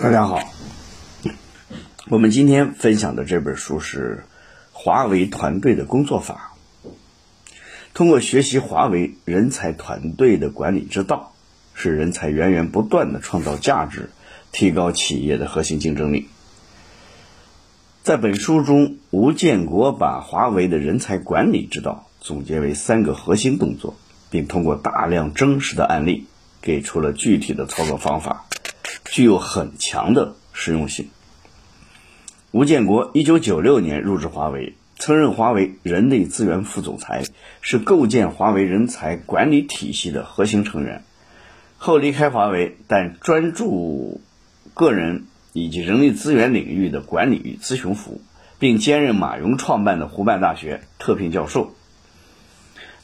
大家好，我们今天分享的这本书是华为团队的工作法。通过学习华为人才团队的管理之道，使人才源源不断的创造价值，提高企业的核心竞争力。在本书中，吴建国把华为的人才管理之道总结为三个核心动作，并通过大量真实的案例，给出了具体的操作方法。具有很强的实用性。吴建国一九九六年入职华为，曾任华为人力资源副总裁，是构建华为人才管理体系的核心成员。后离开华为，但专注个人以及人力资源领域的管理与咨询服务，并兼任马云创办的湖畔大学特聘教授。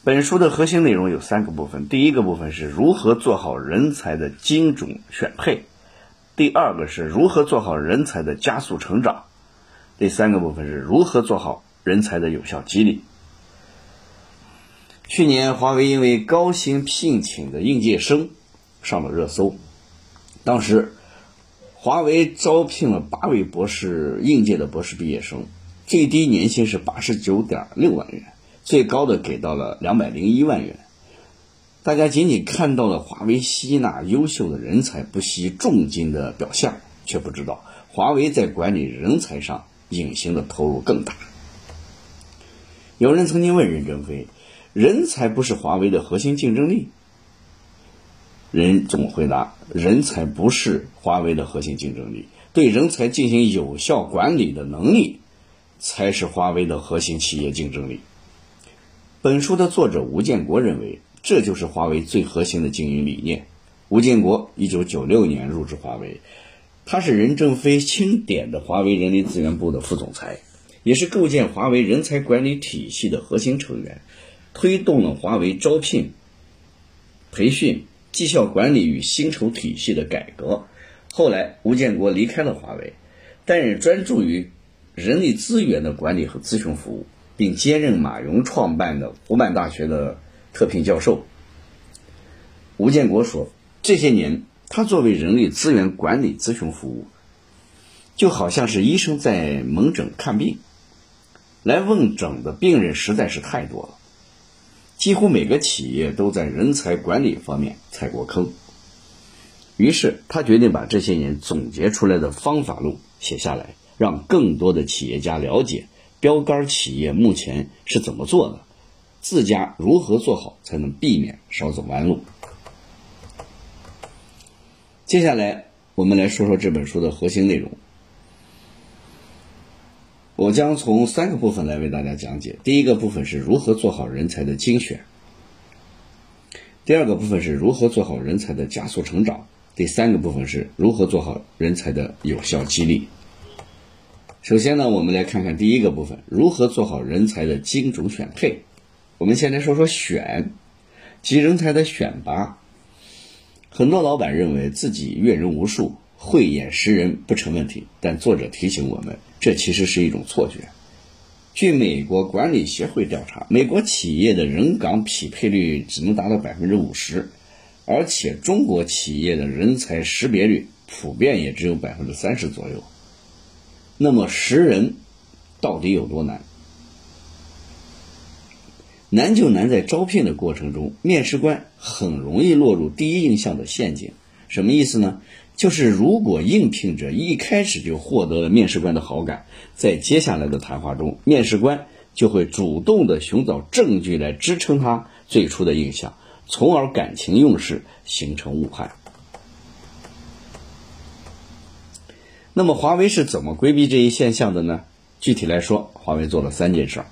本书的核心内容有三个部分：第一个部分是如何做好人才的精准选配。第二个是如何做好人才的加速成长，第三个部分是如何做好人才的有效激励。去年华为因为高薪聘请的应届生上了热搜，当时华为招聘了八位博士应届的博士毕业生，最低年薪是八十九点六万元，最高的给到了两百零一万元。大家仅仅看到了华为吸纳优秀的人才不惜重金的表象，却不知道华为在管理人才上隐形的投入更大。有人曾经问任正非：“人才不是华为的核心竞争力？”任总回答：“人才不是华为的核心竞争力，对人才进行有效管理的能力，才是华为的核心企业竞争力。”本书的作者吴建国认为。这就是华为最核心的经营理念。吴建国一九九六年入职华为，他是任正非钦点的华为人力资源部的副总裁，也是构建华为人才管理体系的核心成员，推动了华为招聘、培训、绩效管理与薪酬体系的改革。后来，吴建国离开了华为，担任专注于人力资源的管理和咨询服务，并兼任马云创办的湖畔大学的。特聘教授吴建国说：“这些年，他作为人力资源管理咨询服务，就好像是医生在门诊看病，来问诊的病人实在是太多了，几乎每个企业都在人才管理方面踩过坑。于是，他决定把这些年总结出来的方法论写下来，让更多的企业家了解标杆企业目前是怎么做的。”自家如何做好，才能避免少走弯路？接下来，我们来说说这本书的核心内容。我将从三个部分来为大家讲解。第一个部分是如何做好人才的精选；第二个部分是如何做好人才的加速成长；第三个部分是如何做好人才的有效激励。首先呢，我们来看看第一个部分：如何做好人才的精准选配。我们先来说说选，即人才的选拔。很多老板认为自己阅人无数，慧眼识人不成问题，但作者提醒我们，这其实是一种错觉。据美国管理协会调查，美国企业的人岗匹配率只能达到百分之五十，而且中国企业的人才识别率普遍也只有百分之三十左右。那么识人到底有多难？难就难在招聘的过程中，面试官很容易落入第一印象的陷阱。什么意思呢？就是如果应聘者一开始就获得了面试官的好感，在接下来的谈话中，面试官就会主动的寻找证据来支撑他最初的印象，从而感情用事，形成误判。那么，华为是怎么规避这一现象的呢？具体来说，华为做了三件事儿。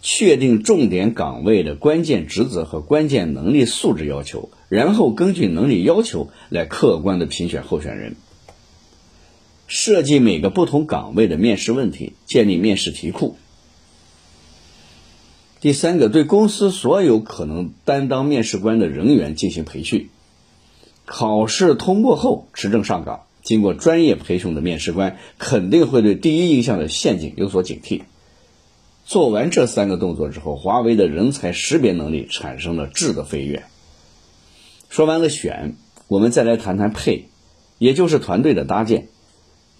确定重点岗位的关键职责和关键能力素质要求，然后根据能力要求来客观的评选候选人。设计每个不同岗位的面试问题，建立面试题库。第三个，对公司所有可能担当面试官的人员进行培训。考试通过后持证上岗，经过专业培训的面试官肯定会对第一印象的陷阱有所警惕。做完这三个动作之后，华为的人才识别能力产生了质的飞跃。说完了选，我们再来谈谈配。也就是团队的搭建，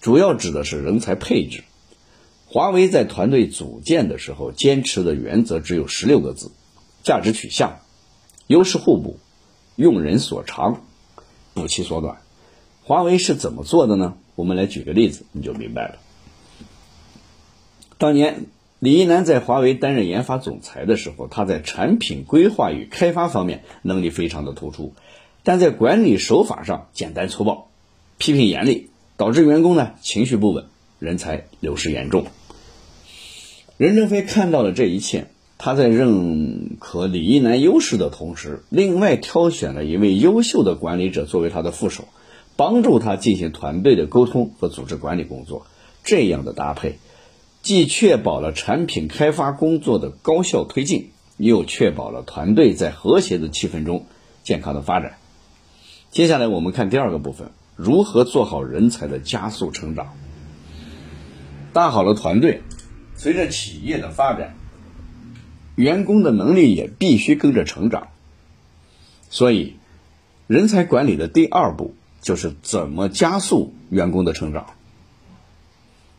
主要指的是人才配置。华为在团队组建的时候，坚持的原则只有十六个字：价值取向、优势互补、用人所长、补其所短。华为是怎么做的呢？我们来举个例子，你就明白了。当年李一男在华为担任研发总裁的时候，他在产品规划与开发方面能力非常的突出，但在管理手法上简单粗暴，批评严厉，导致员工呢情绪不稳，人才流失严重。任正非看到了这一切，他在认可李一男优势的同时，另外挑选了一位优秀的管理者作为他的副手，帮助他进行团队的沟通和组织管理工作。这样的搭配。既确保了产品开发工作的高效推进，又确保了团队在和谐的气氛中健康的发展。接下来我们看第二个部分，如何做好人才的加速成长。搭好了团队，随着企业的发展，员工的能力也必须跟着成长。所以，人才管理的第二步就是怎么加速员工的成长。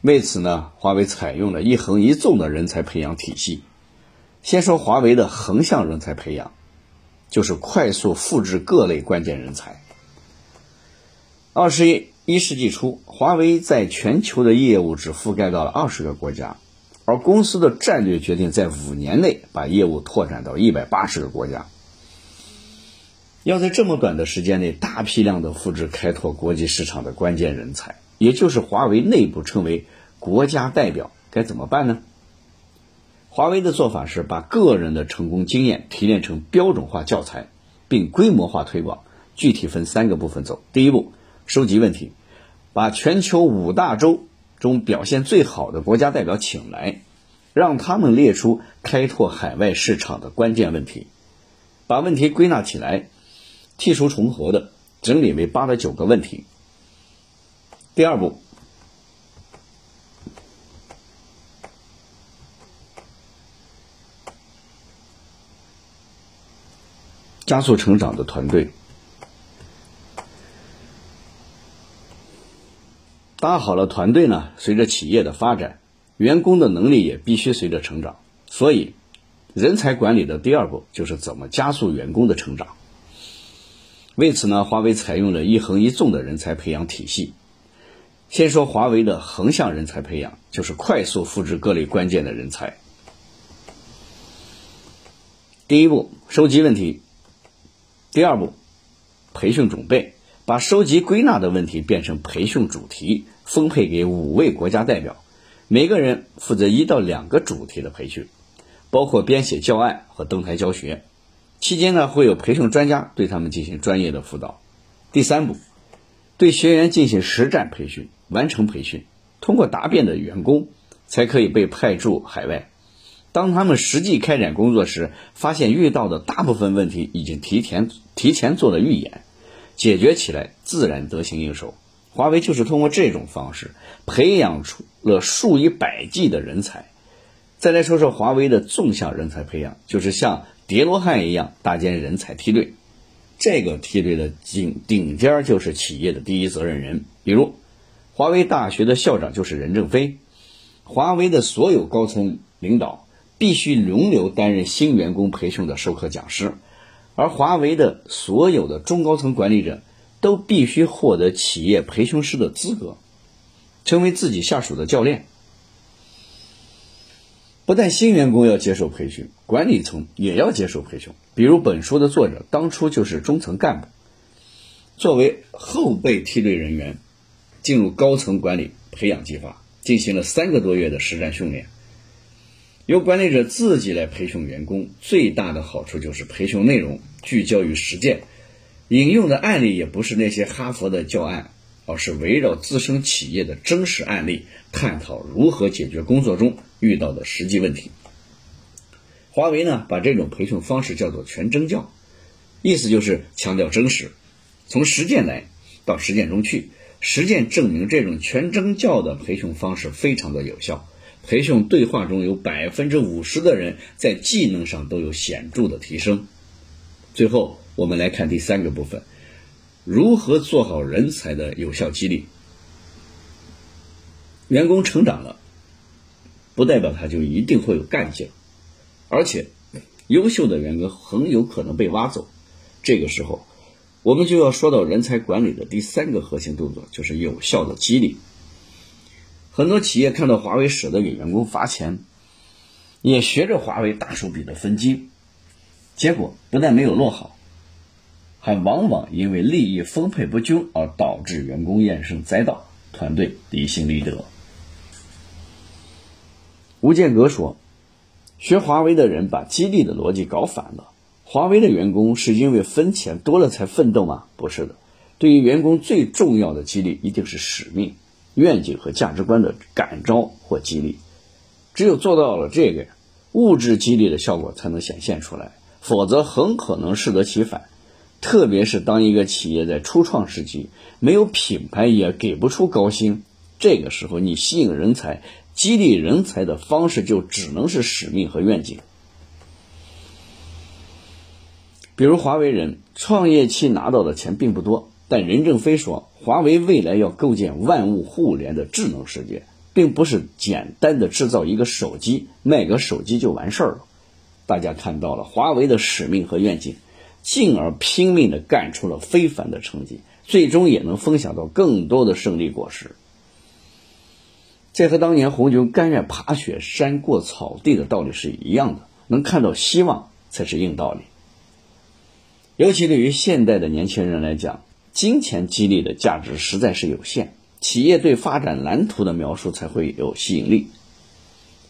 为此呢，华为采用了一横一纵的人才培养体系。先说华为的横向人才培养，就是快速复制各类关键人才。二十一世纪初，华为在全球的业务只覆盖到了二十个国家，而公司的战略决定在五年内把业务拓展到一百八十个国家。要在这么短的时间内大批量的复制开拓国际市场的关键人才。也就是华为内部称为国家代表，该怎么办呢？华为的做法是把个人的成功经验提炼成标准化教材，并规模化推广。具体分三个部分走。第一步，收集问题，把全球五大洲中表现最好的国家代表请来，让他们列出开拓海外市场的关键问题，把问题归纳起来，剔除重合的，整理为八到九个问题。第二步，加速成长的团队，搭好了团队呢。随着企业的发展，员工的能力也必须随着成长。所以，人才管理的第二步就是怎么加速员工的成长。为此呢，华为采用了一横一纵的人才培养体系。先说华为的横向人才培养，就是快速复制各类关键的人才。第一步，收集问题；第二步，培训准备，把收集归纳的问题变成培训主题，分配给五位国家代表，每个人负责一到两个主题的培训，包括编写教案和登台教学。期间呢，会有培训专家对他们进行专业的辅导。第三步，对学员进行实战培训。完成培训，通过答辩的员工才可以被派驻海外。当他们实际开展工作时，发现遇到的大部分问题已经提前提前做了预演，解决起来自然得心应手。华为就是通过这种方式培养出了数以百计的人才。再来说说华为的纵向人才培养，就是像叠罗汉一样搭建人才梯队。这个梯队的顶顶尖就是企业的第一责任人，比如。华为大学的校长就是任正非，华为的所有高层领导必须轮流担任新员工培训的授课讲师，而华为的所有的中高层管理者都必须获得企业培训师的资格，成为自己下属的教练。不但新员工要接受培训，管理层也要接受培训。比如本书的作者当初就是中层干部，作为后备梯队人员。进入高层管理培养计划，进行了三个多月的实战训练。由管理者自己来培训员工，最大的好处就是培训内容聚焦于实践，引用的案例也不是那些哈佛的教案，而是围绕自身企业的真实案例，探讨如何解决工作中遇到的实际问题。华为呢，把这种培训方式叫做全真教，意思就是强调真实，从实践来到实践中去。实践证明，这种全真教的培训方式非常的有效。培训对话中有百分之五十的人在技能上都有显著的提升。最后，我们来看第三个部分：如何做好人才的有效激励？员工成长了，不代表他就一定会有干劲，而且优秀的员工很有可能被挖走。这个时候，我们就要说到人才管理的第三个核心动作，就是有效的激励。很多企业看到华为舍得给员工发钱，也学着华为大手笔的分金，结果不但没有落好。还往往因为利益分配不均而导致员工怨声载道，团队离心离德。吴建革说：“学华为的人把激励的逻辑搞反了。华为的员工是因为分钱多了才奋斗吗？不是的。对于员工最重要的激励一定是使命、愿景和价值观的感召或激励。只有做到了这个，物质激励的效果才能显现出来，否则很可能适得其反。”特别是当一个企业在初创时期没有品牌，也给不出高薪，这个时候你吸引人才、激励人才的方式就只能是使命和愿景。比如华为人创业期拿到的钱并不多，但任正非说，华为未来要构建万物互联的智能世界，并不是简单的制造一个手机、卖个手机就完事儿了。大家看到了华为的使命和愿景。进而拼命地干出了非凡的成绩，最终也能分享到更多的胜利果实。这和当年红军甘愿爬雪山过草地的道理是一样的，能看到希望才是硬道理。尤其对于现代的年轻人来讲，金钱激励的价值实在是有限，企业对发展蓝图的描述才会有吸引力。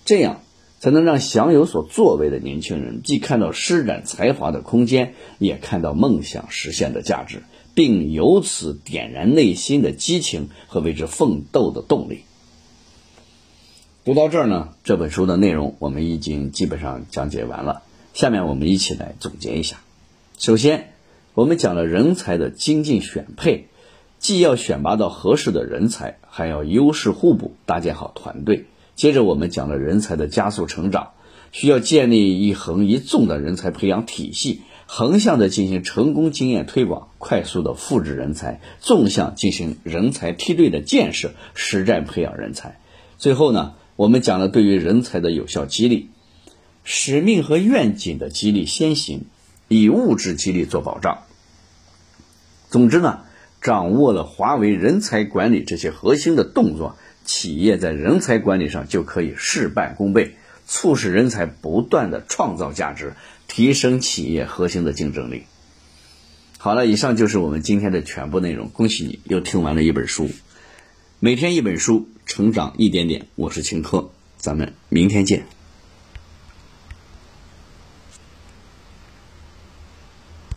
这样。才能让想有所作为的年轻人既看到施展才华的空间，也看到梦想实现的价值，并由此点燃内心的激情和为之奋斗的动力。读到这儿呢，这本书的内容我们已经基本上讲解完了。下面我们一起来总结一下。首先，我们讲了人才的精进选配，既要选拔到合适的人才，还要优势互补，搭建好团队。接着我们讲了人才的加速成长，需要建立一横一纵的人才培养体系，横向的进行成功经验推广，快速的复制人才；纵向进行人才梯队的建设，实战培养人才。最后呢，我们讲了对于人才的有效激励，使命和愿景的激励先行，以物质激励做保障。总之呢，掌握了华为人才管理这些核心的动作。企业在人才管理上就可以事半功倍，促使人才不断的创造价值，提升企业核心的竞争力。好了，以上就是我们今天的全部内容。恭喜你又听完了一本书，每天一本书，成长一点点。我是秦科，咱们明天见。